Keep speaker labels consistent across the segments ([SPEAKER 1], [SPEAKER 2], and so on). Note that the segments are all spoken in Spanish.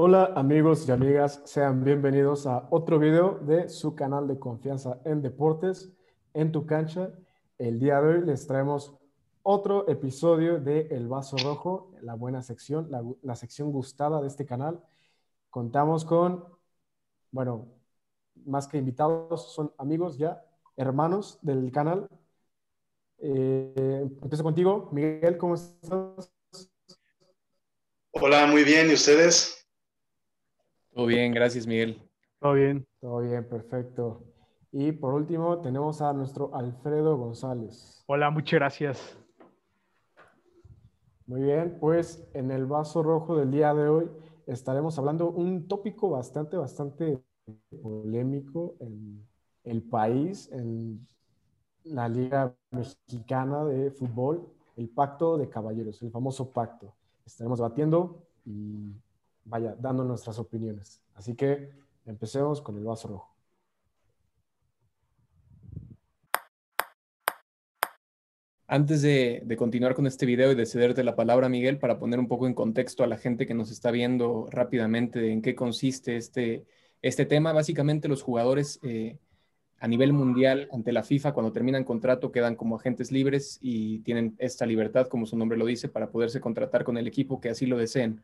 [SPEAKER 1] Hola amigos y amigas, sean bienvenidos a otro video de su canal de confianza en deportes, en tu cancha. El día de hoy les traemos otro episodio de El Vaso Rojo, la buena sección, la, sección gustada de este canal. Contamos con, bueno, más que invitados, son amigos ya, hermanos del canal. Eh, empiezo contigo, Miguel, ¿cómo estás?
[SPEAKER 2] Hola, muy bien, ¿y ustedes?
[SPEAKER 3] Todo bien, gracias Miguel.
[SPEAKER 1] Todo bien. Todo bien, perfecto. Y por último tenemos a nuestro Alfredo González.
[SPEAKER 4] Hola, muchas gracias.
[SPEAKER 1] Muy bien, pues en el vaso rojo del día de hoy estaremos hablando un tópico bastante, bastante polémico en el país, en la Liga Mexicana de Fútbol, el Pacto de Caballeros, el famoso pacto. Estaremos debatiendo y vaya, dando nuestras opiniones. Así que empecemos con el vaso rojo.
[SPEAKER 3] Antes de, continuar con este video y de cederte la palabra, Miguel, para poner un poco en contexto a la gente que nos está viendo rápidamente en qué consiste este, este tema, básicamente los jugadores eh, a nivel mundial ante la FIFA, cuando terminan contrato, quedan como agentes libres y tienen esta libertad, como su nombre lo dice, para poderse contratar con el equipo que así lo deseen.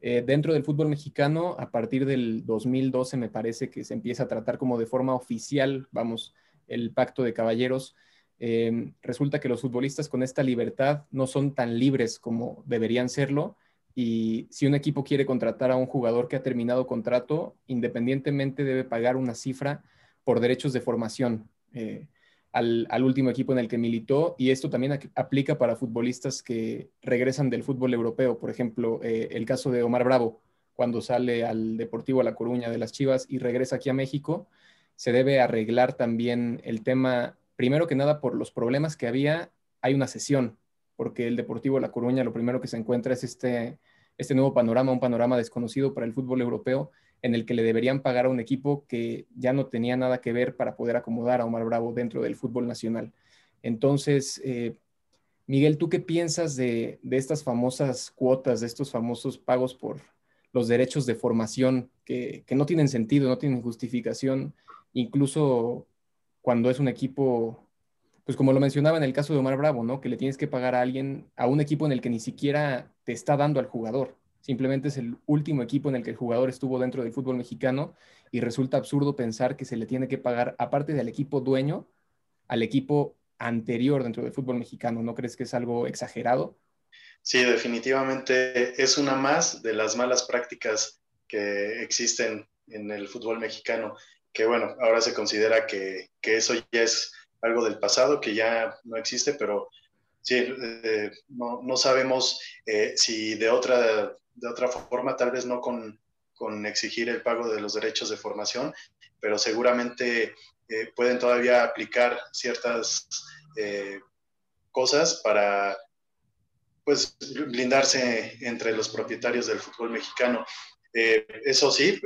[SPEAKER 3] Eh, dentro del fútbol mexicano, a partir del 2012 me parece que se empieza a tratar como de forma oficial, vamos, el pacto de caballeros. Eh, resulta que los futbolistas con esta libertad no son tan libres como deberían serlo y si un equipo quiere contratar a un jugador que ha terminado contrato, independientemente debe pagar una cifra por derechos de formación. Eh, al, último equipo en el que militó y esto también aplica para futbolistas que regresan del fútbol europeo. Por ejemplo, eh, el caso de Omar Bravo, cuando sale al Deportivo La Coruña de las Chivas y regresa aquí a México, se debe arreglar también el tema, primero que nada por los problemas que había, hay una sesión, porque el Deportivo La Coruña lo primero que se encuentra es este, este nuevo panorama, un panorama desconocido para el fútbol europeo en el que le deberían pagar a un equipo que ya no tenía nada que ver para poder acomodar a Omar Bravo dentro del fútbol nacional. Entonces, eh, Miguel, ¿tú qué piensas de, estas famosas cuotas, de estos famosos pagos por los derechos de formación que, no tienen sentido, no tienen justificación, incluso cuando es un equipo, pues como lo mencionaba en el caso de Omar Bravo, ¿no? Que le tienes que pagar a alguien, a un equipo en el que ni siquiera te está dando al jugador simplemente es el último equipo en el que el jugador estuvo dentro del fútbol mexicano y resulta absurdo pensar que se le tiene que pagar, aparte del equipo dueño, al equipo anterior dentro del fútbol mexicano. ¿No crees que es algo exagerado?
[SPEAKER 2] Sí, definitivamente es una más de las malas prácticas que existen en el fútbol mexicano, que bueno, ahora se considera que, eso ya es algo del pasado, que ya no existe, pero sí, eh, no, sabemos eh, si de otra de otra forma, tal vez no con, exigir el pago de los derechos de formación, pero seguramente eh, pueden todavía aplicar ciertas cosas para pues blindarse entre los propietarios del fútbol mexicano. Eso sí,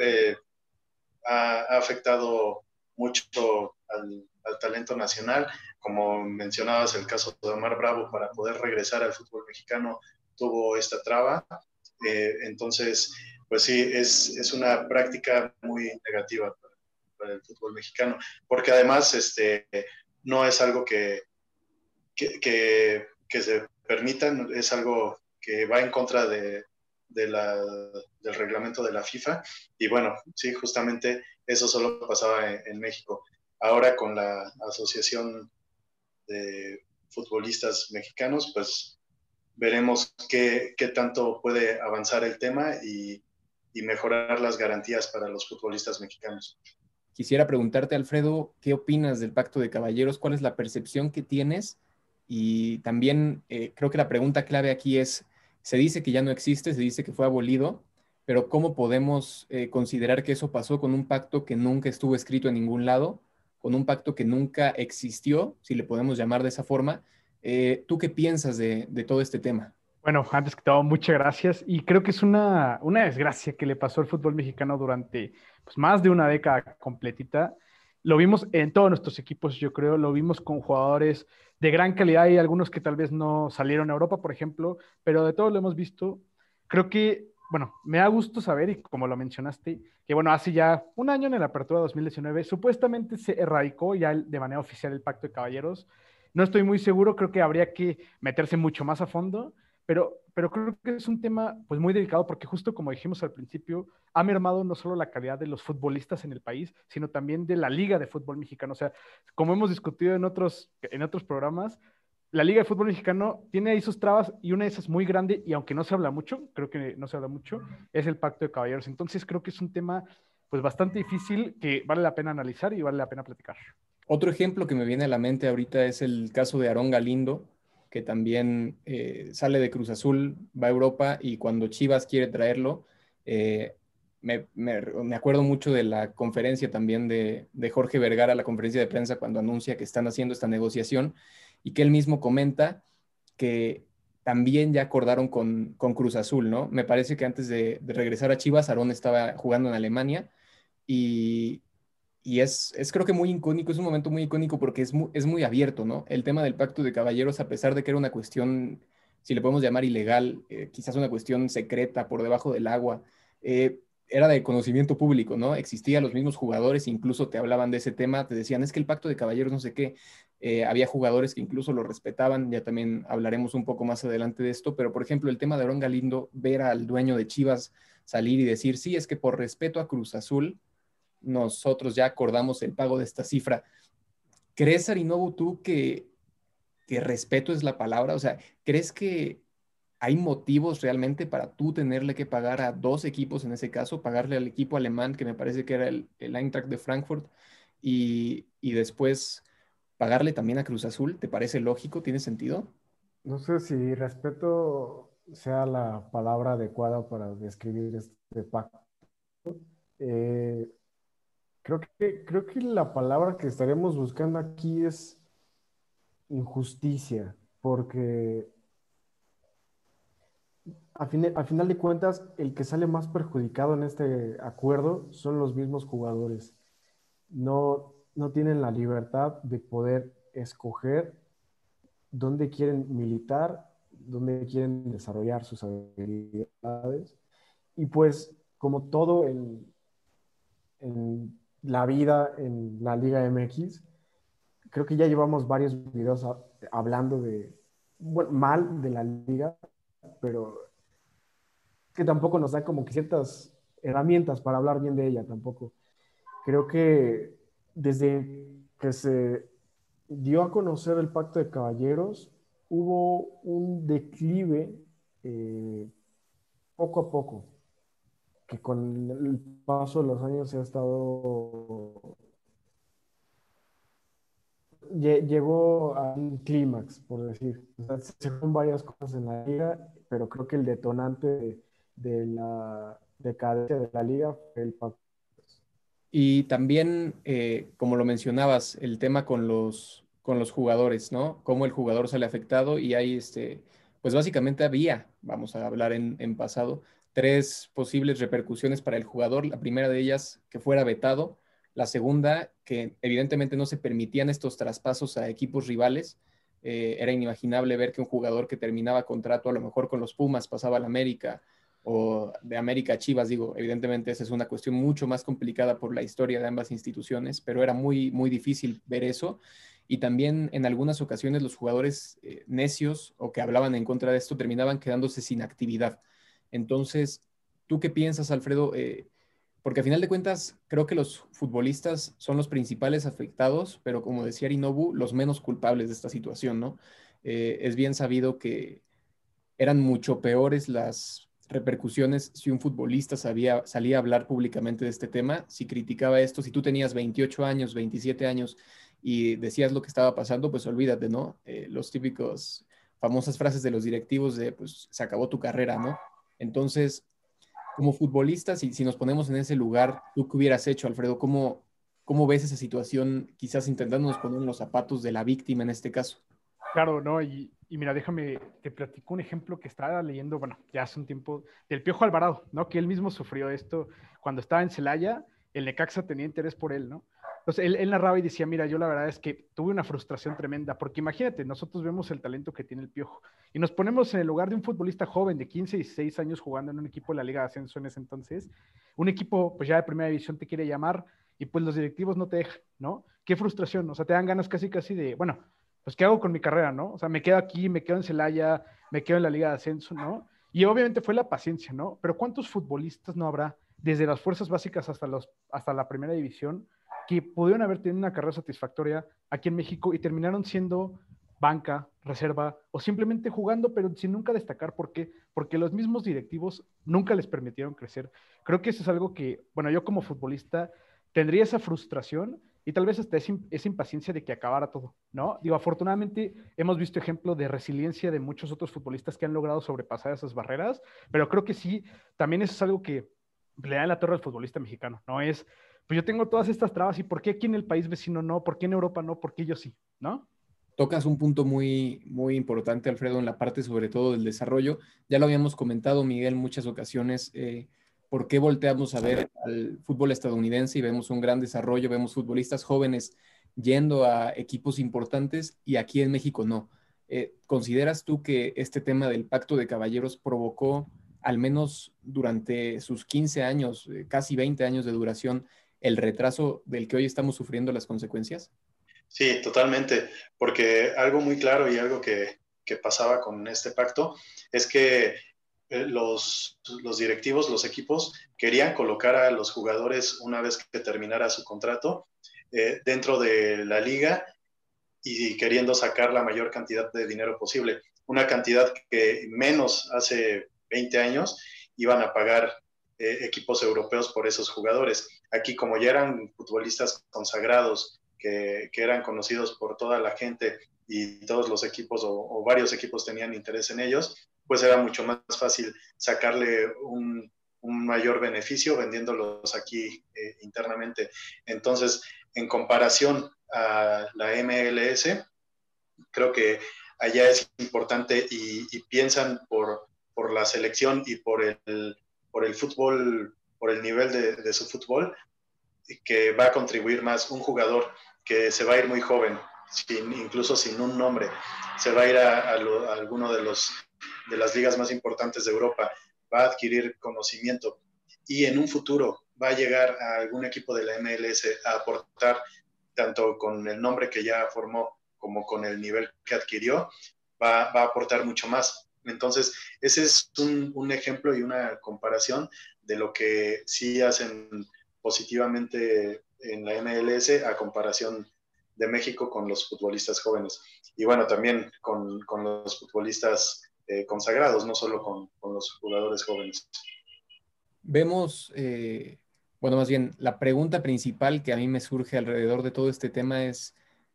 [SPEAKER 2] ha, afectado mucho al, al, talento nacional. Como mencionabas, el caso de Omar Bravo, para poder regresar al fútbol mexicano tuvo esta traba. Eh, entonces, pues sí, es, es, una práctica muy negativa para, el fútbol mexicano, porque además este, no es algo que, que, se permita, es algo que va en contra de, de la, del reglamento de la FIFA. Y bueno, sí, justamente eso solo pasaba en México. Ahora con la Asociación de Futbolistas Mexicanos, pues veremos qué, tanto puede avanzar el tema y, mejorar las garantías para los futbolistas mexicanos.
[SPEAKER 3] Quisiera preguntarte, Alfredo, ¿qué opinas del Pacto de Caballeros? ¿Cuál es la percepción que tienes? Y también eh, creo que la pregunta clave aquí es, se dice que ya no existe, se dice que fue abolido, pero ¿cómo podemos eh, considerar que eso pasó con un pacto que nunca estuvo escrito en ningún lado, con un pacto que nunca existió, si le podemos llamar de esa forma, eh, ¿Tú qué piensas de, todo este tema?
[SPEAKER 4] Bueno, antes que todo, muchas gracias. Y creo que es una, desgracia que le pasó al fútbol mexicano durante pues, más de una década completita. Lo vimos en todos nuestros equipos, yo creo, lo vimos con jugadores de gran calidad y algunos que tal vez no salieron a Europa, por ejemplo, pero de todos lo hemos visto. Creo que bueno, me da gusto saber, y como lo mencionaste, que bueno, hace ya un año en la apertura 2019, supuestamente se erradicó ya de manera oficial el pacto de caballeros. No estoy muy seguro, creo que habría que meterse mucho más a fondo, pero, pero creo que es un tema pues muy delicado porque justo como dijimos al principio, ha mermado no solo la calidad de los futbolistas en el país, sino también de la liga de fútbol mexicano. O sea, como hemos discutido en otros, en otros programas, la Liga de Fútbol Mexicano tiene ahí sus trabas y una de esas muy grande, y aunque no se habla mucho, creo que no se habla mucho, es el Pacto de Caballeros. Entonces creo que es un tema pues bastante difícil que vale la pena analizar y vale la pena platicar.
[SPEAKER 3] Otro ejemplo que me viene a la mente ahorita es el caso de Aarón Galindo, que también eh, sale de Cruz Azul, va a Europa y cuando Chivas quiere traerlo, eh, me, acuerdo mucho de la conferencia también de, de Jorge Vergara, la conferencia de prensa cuando anuncia que están haciendo esta negociación y que él mismo comenta que también ya acordaron con, Cruz Azul, ¿no? Me parece que antes de, regresar a Chivas, Aarón estaba jugando en Alemania y, es, es, creo que muy icónico, es un momento muy icónico porque es muy, es muy abierto, ¿no? El tema del pacto de caballeros, a pesar de que era una cuestión, si le podemos llamar ilegal, eh, quizás una cuestión secreta por debajo del agua, eh, era de conocimiento público, ¿no? Existían los mismos jugadores, incluso te hablaban de ese tema, te decían, es que el pacto de caballeros no sé qué, eh, había jugadores que incluso lo respetaban, ya también hablaremos un poco más adelante de esto, pero por ejemplo el tema de Aaron Galindo, ver al dueño de Chivas salir y decir, sí, es que por respeto a Cruz Azul, nosotros ya acordamos el pago de esta cifra. ¿Crees, Arinobu, tú que, que respeto es la palabra? O sea, ¿crees que ¿Hay motivos realmente para tú tenerle que pagar a dos equipos en ese caso? Pagarle al equipo alemán, que me parece que era el, el Eintracht de Frankfurt, y, después pagarle también a Cruz Azul. ¿Te parece lógico? ¿Tiene sentido?
[SPEAKER 1] No sé si respeto sea la palabra adecuada para describir este pacto. Eh, creo, que, creo que la palabra que estaríamos buscando aquí es injusticia, porque a, final de cuentas, el que sale más perjudicado en este acuerdo son los mismos jugadores. No, no tienen la libertad de poder escoger dónde quieren militar, dónde quieren desarrollar sus habilidades. Y pues, como todo en, en la vida en la Liga MX, creo que ya llevamos varios videos hablando de, bueno, mal de la liga, pero que tampoco nos da como que ciertas herramientas para hablar bien de ella tampoco. Creo que desde que se dio a conocer el pacto de caballeros, hubo un declive eh, poco a poco, que con el paso de los años ha estado... Llegó a un clímax, por decir. se fueron varias cosas en la liga, pero creo que el detonante de la decadencia de la liga fue el pacto.
[SPEAKER 3] Y también, eh, como lo mencionabas, el tema con los, con los jugadores, ¿no? Cómo el jugador sale afectado y hay, este, pues básicamente había, vamos a hablar en, en pasado, tres posibles repercusiones para el jugador. La primera de ellas, que fuera vetado. La segunda, que evidentemente no se permitían estos traspasos a equipos rivales. Eh, era inimaginable ver que un jugador que terminaba contrato a lo mejor con los Pumas pasaba al América o de América Chivas, digo, evidentemente esa es una cuestión mucho más complicada por la historia de ambas instituciones, pero era muy, muy difícil ver eso. Y también en algunas ocasiones los jugadores eh, necios o que hablaban en contra de esto terminaban quedándose sin actividad. Entonces, ¿tú qué piensas, Alfredo? Eh, porque a final de cuentas creo que los futbolistas son los principales afectados, pero como decía Arinobu, los menos culpables de esta situación, ¿no? Eh, es bien sabido que eran mucho peores las repercusiones si un futbolista sabía, salía a hablar públicamente de este tema, si criticaba esto, si tú tenías 28 años, 27 años y decías lo que estaba pasando, pues olvídate, ¿no? Eh, los típicos famosas frases de los directivos de, pues, se acabó tu carrera, ¿no? Entonces, como futbolista, si, si nos ponemos en ese lugar, ¿tú qué hubieras hecho, Alfredo? ¿Cómo, ¿Cómo ves esa situación, quizás intentándonos poner en los zapatos de la víctima en este caso?
[SPEAKER 4] Claro, ¿no? Y, mira, déjame, te platico un ejemplo que estaba leyendo, bueno, ya hace un tiempo, del Piojo Alvarado, ¿no? Que él mismo sufrió esto cuando estaba en Celaya, el Necaxa tenía interés por él, ¿no? Entonces él, él, narraba y decía, mira, yo la verdad es que tuve una frustración tremenda, porque imagínate, nosotros vemos el talento que tiene el Piojo y nos ponemos en el lugar de un futbolista joven de 15 y 16 años jugando en un equipo de la Liga de Ascenso en ese entonces, un equipo pues ya de primera división te quiere llamar y pues los directivos no te dejan, ¿no? Qué frustración, o sea, te dan ganas casi casi de, bueno, pues ¿qué hago con mi carrera, no? O sea, me quedo aquí, me quedo en Celaya, me quedo en la Liga de Ascenso, ¿no? Y obviamente fue la paciencia, ¿no? Pero ¿cuántos futbolistas no habrá desde las fuerzas básicas hasta, los, hasta la primera división que pudieron haber tenido una carrera satisfactoria aquí en México y terminaron siendo banca, reserva o simplemente jugando, pero sin nunca destacar. ¿Por qué? Porque los mismos directivos nunca les permitieron crecer. Creo que eso es algo que, bueno, yo como futbolista tendría esa frustración y tal vez hasta esa impaciencia de que acabara todo, ¿no? Digo, afortunadamente hemos visto ejemplo de resiliencia de muchos otros futbolistas que han logrado sobrepasar esas barreras, pero creo que sí, también eso es algo que le da la torre al futbolista mexicano, ¿no? Es pues yo tengo todas estas trabas y ¿por qué aquí en el país vecino no? ¿Por qué en Europa no? ¿Por qué yo sí? ¿No?
[SPEAKER 3] Tocas un punto muy, muy importante, Alfredo, en la parte sobre todo del desarrollo. Ya lo habíamos comentado, Miguel, en muchas ocasiones. Eh, ¿Por qué volteamos a ver al fútbol estadounidense y vemos un gran desarrollo? Vemos futbolistas jóvenes yendo a equipos importantes y aquí en México no. Eh, ¿Consideras tú que este tema del pacto de caballeros provocó, al menos durante sus 15 años, eh, casi 20 años de duración, el retraso del que hoy estamos sufriendo las consecuencias?
[SPEAKER 2] Sí, totalmente, porque algo muy claro y algo que, pasaba con este pacto es que eh, los, directivos, los equipos, querían colocar a los jugadores una vez que terminara su contrato eh, dentro de la liga y queriendo sacar la mayor cantidad de dinero posible. Una cantidad que menos hace 20 años iban a pagar eh, equipos europeos por esos jugadores. Aquí, como ya eran futbolistas consagrados, que, eran conocidos por toda la gente y todos los equipos o, varios equipos tenían interés en ellos, pues era mucho más fácil sacarle un, mayor beneficio vendiéndolos aquí eh, internamente. Entonces, en comparación a la MLS, creo que allá es importante y, piensan por, por, la selección y por el, por el fútbol, por el nivel de, su fútbol, que va a contribuir más un jugador que se va a ir muy joven, incluso sin un nombre, se va a ir a, alguno de, los, de las ligas más importantes de Europa, va a adquirir conocimiento y en un futuro va a llegar a algún equipo de la MLS a aportar tanto con el nombre que ya formó como con el nivel que adquirió, va, va a aportar mucho más. Entonces, ese es un, ejemplo y una comparación de lo que sí hacen positivamente en la MLS a comparación de México con los futbolistas jóvenes. Y bueno, también con, los futbolistas eh, consagrados, no solo con, los jugadores jóvenes.
[SPEAKER 3] Vemos, eh, bueno, más bien, la pregunta principal que a mí me surge alrededor de todo este tema es,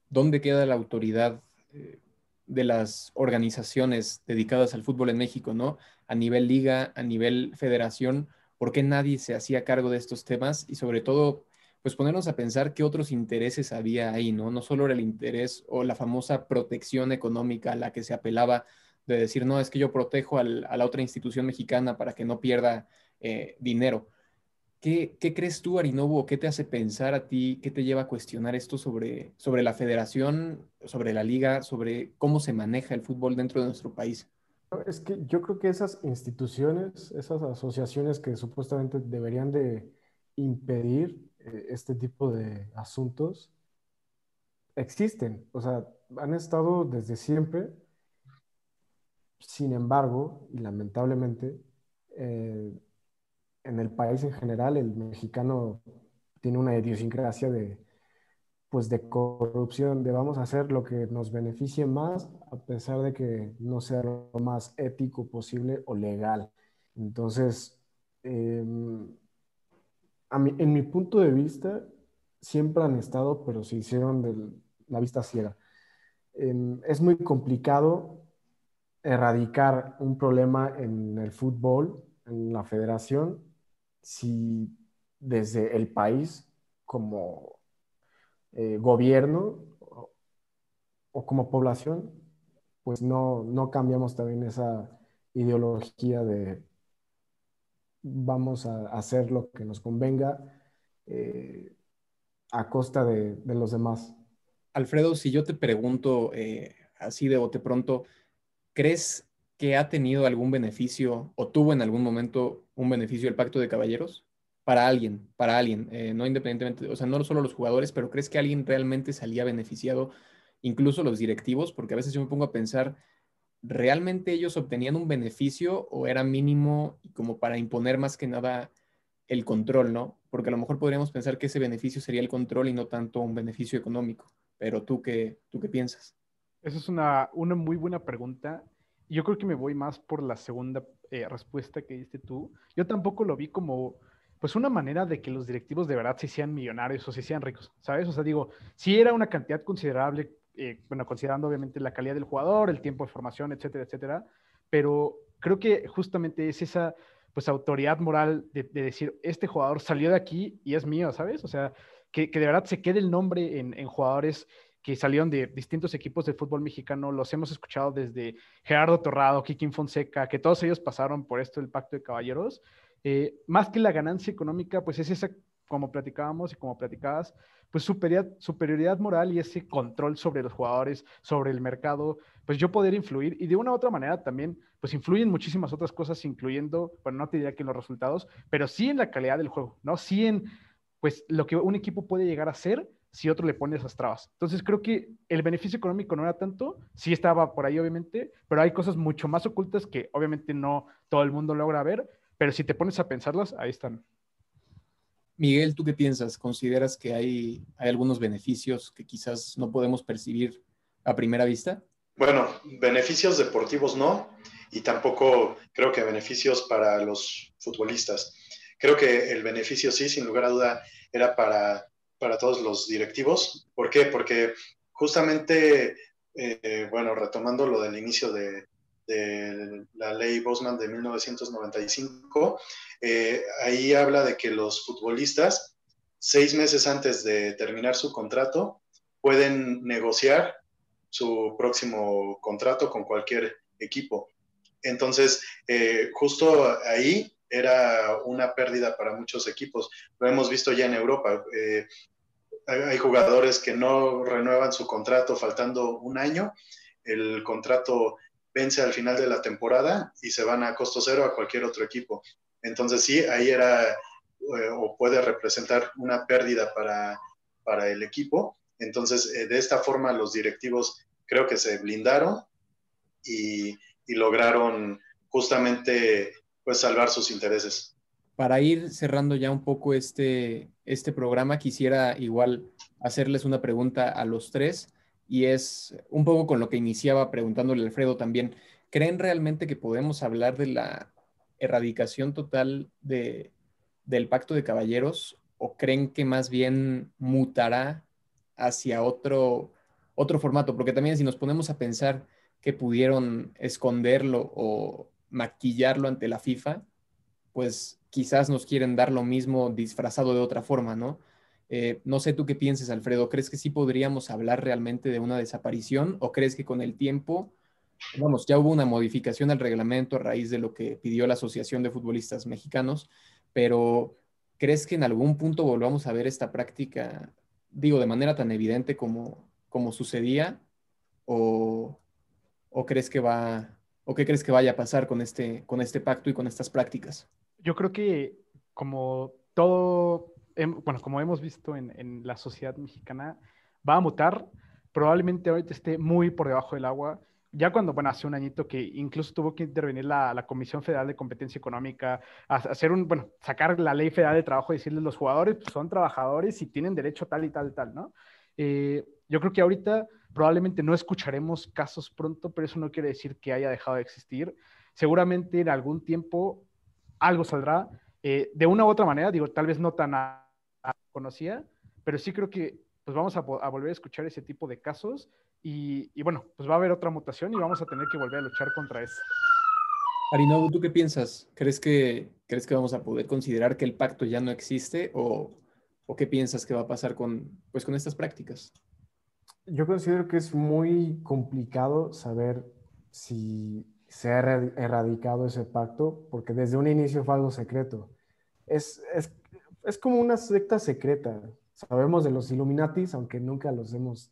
[SPEAKER 3] ¿dónde queda la autoridad eh, de las organizaciones dedicadas al fútbol en México, ¿no? A nivel liga, a nivel federación, ¿por qué nadie se hacía cargo de estos temas? Y sobre todo, pues ponernos a pensar qué otros intereses había ahí, ¿no? No solo era el interés o la famosa protección económica a la que se apelaba de decir, no, es que yo protejo a la otra institución mexicana para que no pierda eh, dinero. ¿Qué, crees tú, Arinobu, o qué te hace pensar a ti, qué te lleva a cuestionar esto sobre, sobre la federación, sobre la liga, sobre cómo se maneja el fútbol dentro de nuestro país?
[SPEAKER 1] Es que yo creo que esas instituciones, esas asociaciones que supuestamente deberían de impedir eh, este tipo de asuntos, existen, o sea, han estado desde siempre. Sin embargo, y lamentablemente, eh, en el país en general, el mexicano tiene una idiosincrasia de, pues de corrupción, de vamos a hacer lo que nos beneficie más, a pesar de que no sea lo más ético posible o legal. Entonces, em, en mi punto de vista, siempre han estado, pero se hicieron de la vista ciega. Em, es muy complicado erradicar un problema en el fútbol, en la federación, si desde el país como eh, gobierno o, como población, pues no, no cambiamos también esa ideología de vamos a hacer lo que nos convenga, eh, a costa de, los demás.
[SPEAKER 3] Alfredo, si yo te pregunto eh, así de bote pronto, ¿crees que ha tenido algún beneficio o tuvo en algún momento un beneficio el pacto de caballeros? Para alguien, para alguien, eh, no independientemente, o sea, no solo los jugadores, pero ¿crees que alguien realmente salía beneficiado, incluso los directivos? Porque a veces yo me pongo a pensar, ¿realmente ellos obtenían un beneficio o era mínimo como para imponer más que nada el control, ¿no? Porque a lo mejor podríamos pensar que ese beneficio sería el control y no tanto un beneficio económico. Pero tú qué, tú qué piensas?
[SPEAKER 4] Esa es una, una muy buena pregunta. Yo creo que me voy más por la segunda eh, respuesta que diste tú. Yo tampoco lo vi como, pues, una manera de que los directivos de verdad se hicieran millonarios o se hicieran ricos, ¿sabes? O sea, digo, sí era una cantidad considerable, eh, bueno, considerando obviamente la calidad del jugador, el tiempo de formación, etcétera, etcétera, pero creo que justamente es esa pues autoridad moral de, decir, este jugador salió de aquí y es mío, ¿sabes? O sea, que, de verdad se quede el nombre en, jugadores que salieron de distintos equipos de fútbol mexicano, los hemos escuchado desde Gerardo Torrado, Kikin Fonseca, que todos ellos pasaron por esto del Pacto de Caballeros. Eh, más que la ganancia económica, pues es esa, como platicábamos y como platicabas, pues superioridad, superioridad moral y ese control sobre los jugadores, sobre el mercado, pues yo poder influir y de una u otra manera también, pues influyen muchísimas otras cosas, incluyendo, bueno, no te diría que en los resultados, pero sí en la calidad del juego, ¿no? Sí en, pues, lo que un equipo puede llegar a ser si otro le pone esas trabas. Entonces creo que el beneficio económico no era tanto, sí estaba por ahí obviamente, pero hay cosas mucho más ocultas que obviamente no todo el mundo logra ver, pero si te pones a pensarlas, ahí están.
[SPEAKER 3] Miguel, ¿tú qué piensas? ¿Consideras que hay, hay algunos beneficios que quizás no podemos percibir a primera vista?
[SPEAKER 2] Bueno, beneficios deportivos no, y tampoco creo que beneficios para los futbolistas. Creo que el beneficio sí, sin lugar a duda, era para, para todos los directivos. ¿Por qué? Porque justamente, eh, bueno, retomando lo del inicio de, la ley Bosman de 1995, eh, ahí habla de que los futbolistas, seis meses antes de terminar su contrato, pueden negociar su próximo contrato con cualquier equipo. Entonces, eh, justo ahí era una pérdida para muchos equipos. Lo hemos visto ya en Europa. Eh, hay jugadores que no renuevan su contrato faltando un año. El contrato vence al final de la temporada y se van a costo cero a cualquier otro equipo. Entonces sí, ahí era eh, o puede representar una pérdida para, para el equipo. Entonces, eh, de esta forma los directivos creo que se blindaron y, y lograron justamente pues salvar sus intereses.
[SPEAKER 3] Para ir cerrando ya un poco este, este programa, quisiera igual hacerles una pregunta a los tres y es un poco con lo que iniciaba preguntándole Alfredo también. ¿Creen realmente que podemos hablar de la erradicación total de, del pacto de caballeros o creen que más bien mutará hacia otro, otro formato? Porque también si nos ponemos a pensar que pudieron esconderlo o maquillarlo ante la FIFA, pues quizás nos quieren dar lo mismo disfrazado de otra forma, ¿no? Eh, no sé tú qué pienses, Alfredo. ¿Crees que sí podríamos hablar realmente de una desaparición o crees que con el tiempo, vamos, ya hubo una modificación al reglamento a raíz de lo que pidió la Asociación de Futbolistas Mexicanos, pero ¿crees que en algún punto volvamos a ver esta práctica, digo, de manera tan evidente como, como sucedía? ¿O, o crees que va, o qué crees que vaya a pasar con este, con este pacto y con estas prácticas?
[SPEAKER 4] Yo creo que como todo bueno, como hemos visto en, la sociedad mexicana, va a mutar. Probablemente ahorita esté muy por debajo del agua. Ya cuando, bueno, hace un añito que incluso tuvo que intervenir la, Comisión Federal de Competencia Económica, a hacer un, bueno, sacar la Ley Federal de Trabajo y decirles los jugadores pues, son trabajadores y tienen derecho tal y tal y tal, ¿no? Eh, yo creo que ahorita probablemente no escucharemos casos pronto, pero eso no quiere decir que haya dejado de existir. Seguramente en algún tiempo algo saldrá. Eh, de una u otra manera, digo, tal vez no tan conocía, pero sí creo que pues vamos a, volver a escuchar ese tipo de casos y, bueno, pues va a haber otra mutación y vamos a tener que volver a luchar contra eso.
[SPEAKER 3] Arino, ¿tú qué piensas? ¿Crees que, ¿Crees que vamos a poder considerar que el pacto ya no existe o, o qué piensas que va a pasar con, pues, con estas prácticas?
[SPEAKER 1] Yo considero que es muy complicado saber si se ha erradicado ese pacto, porque desde un inicio fue algo secreto. Es, es es como una secta secreta. Sabemos de los Illuminatis, aunque nunca los hemos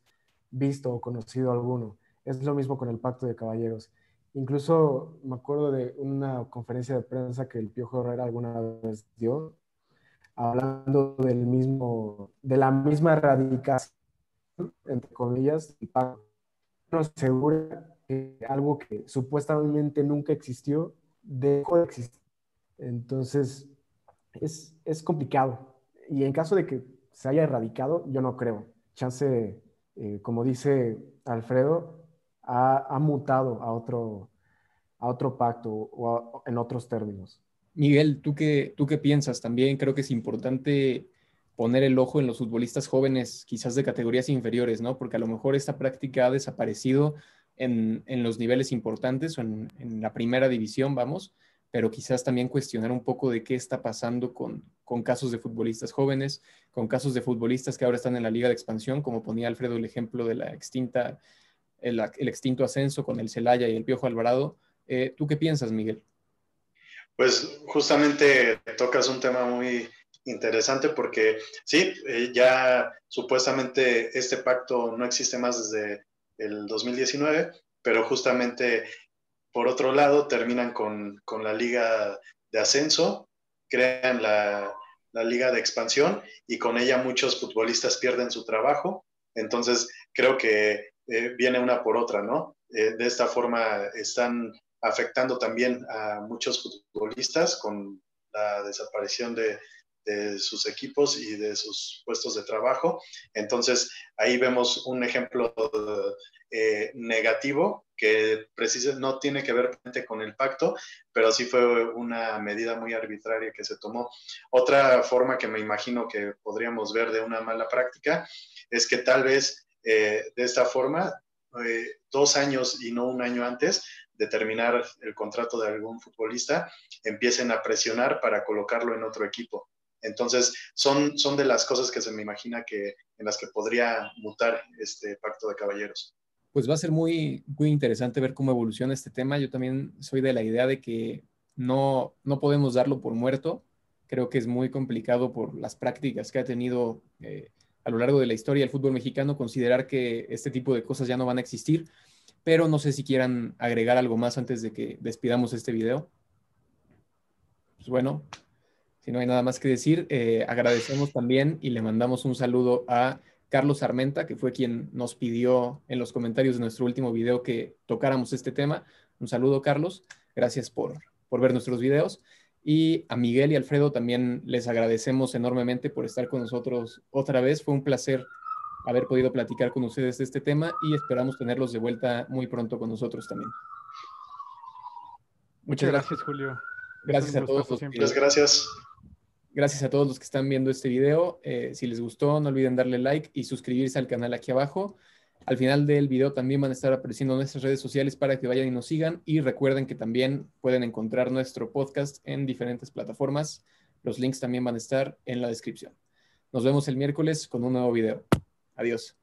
[SPEAKER 1] visto o conocido alguno. Es lo mismo con el Pacto de Caballeros. Incluso me acuerdo de una conferencia de prensa que el Piojo Herrera alguna vez dio, hablando del mismo, de la misma erradicación, entre comillas, del pacto. Nos asegura que algo que supuestamente nunca existió, dejó de existir. Entonces, es, es complicado. Y en caso de que se haya erradicado, yo no creo. Chance, eh, como dice Alfredo, ha, ha, mutado a otro, a otro pacto o en otros términos.
[SPEAKER 3] Miguel, ¿tú qué, ¿tú qué piensas? También creo que es importante poner el ojo en los futbolistas jóvenes, quizás de categorías inferiores, ¿no? Porque a lo mejor esta práctica ha desaparecido en, los niveles importantes o en, la primera división, vamos, pero quizás también cuestionar un poco de qué está pasando con, con casos de futbolistas jóvenes, con casos de futbolistas que ahora están en la liga de expansión, como ponía Alfredo el ejemplo de la extinta, el, el extinto ascenso con el Celaya y el Piojo Alvarado. Eh, ¿Tú qué piensas, Miguel?
[SPEAKER 2] Pues justamente tocas un tema muy interesante porque sí, eh, ya supuestamente este pacto no existe más desde el 2019, pero justamente por otro lado terminan con, con la liga de ascenso, crean la, la, liga de expansión y con ella muchos futbolistas pierden su trabajo. Entonces creo que eh, viene una por otra, ¿no? Eh, de esta forma están afectando también a muchos futbolistas con la desaparición de, de sus equipos y de sus puestos de trabajo. Entonces, ahí vemos un ejemplo eh, negativo que precisa, no tiene que ver con el pacto, pero sí fue una medida muy arbitraria que se tomó. Otra forma que me imagino que podríamos ver de una mala práctica es que tal vez eh, de esta forma, eh, dos años y no un año antes, de terminar el contrato de algún futbolista, empiecen a presionar para colocarlo en otro equipo. Entonces, son, son de las cosas que se me imagina que en las que podría mutar este pacto de caballeros.
[SPEAKER 3] Pues va a ser muy, muy interesante ver cómo evoluciona este tema. Yo también soy de la idea de que no, no podemos darlo por muerto. Creo que es muy complicado por las prácticas que ha tenido eh, a lo largo de la historia el fútbol mexicano considerar que este tipo de cosas ya no van a existir. Pero no sé si quieran agregar algo más antes de que despidamos este video. Pues bueno, si no hay nada más que decir, eh, agradecemos también y le mandamos un saludo a Carlos Armenta, que fue quien nos pidió en los comentarios de nuestro último video que tocáramos este tema. Un saludo, Carlos. Gracias por, por ver nuestros videos. Y a Miguel y Alfredo también les agradecemos enormemente por estar con nosotros otra vez. Fue un placer haber podido platicar con ustedes de este tema y esperamos tenerlos de vuelta muy pronto con nosotros también.
[SPEAKER 4] Muchas gracias, Julio.
[SPEAKER 3] Gracias a todos.
[SPEAKER 2] Muchas gracias.
[SPEAKER 3] Gracias a todos los que están viendo este video. Eh, si les gustó, no olviden darle like y suscribirse al canal aquí abajo. Al final del video también van a estar apareciendo nuestras redes sociales para que vayan y nos sigan. Y recuerden que también pueden encontrar nuestro podcast en diferentes plataformas. Los links también van a estar en la descripción. Nos vemos el miércoles con un nuevo video. Adiós.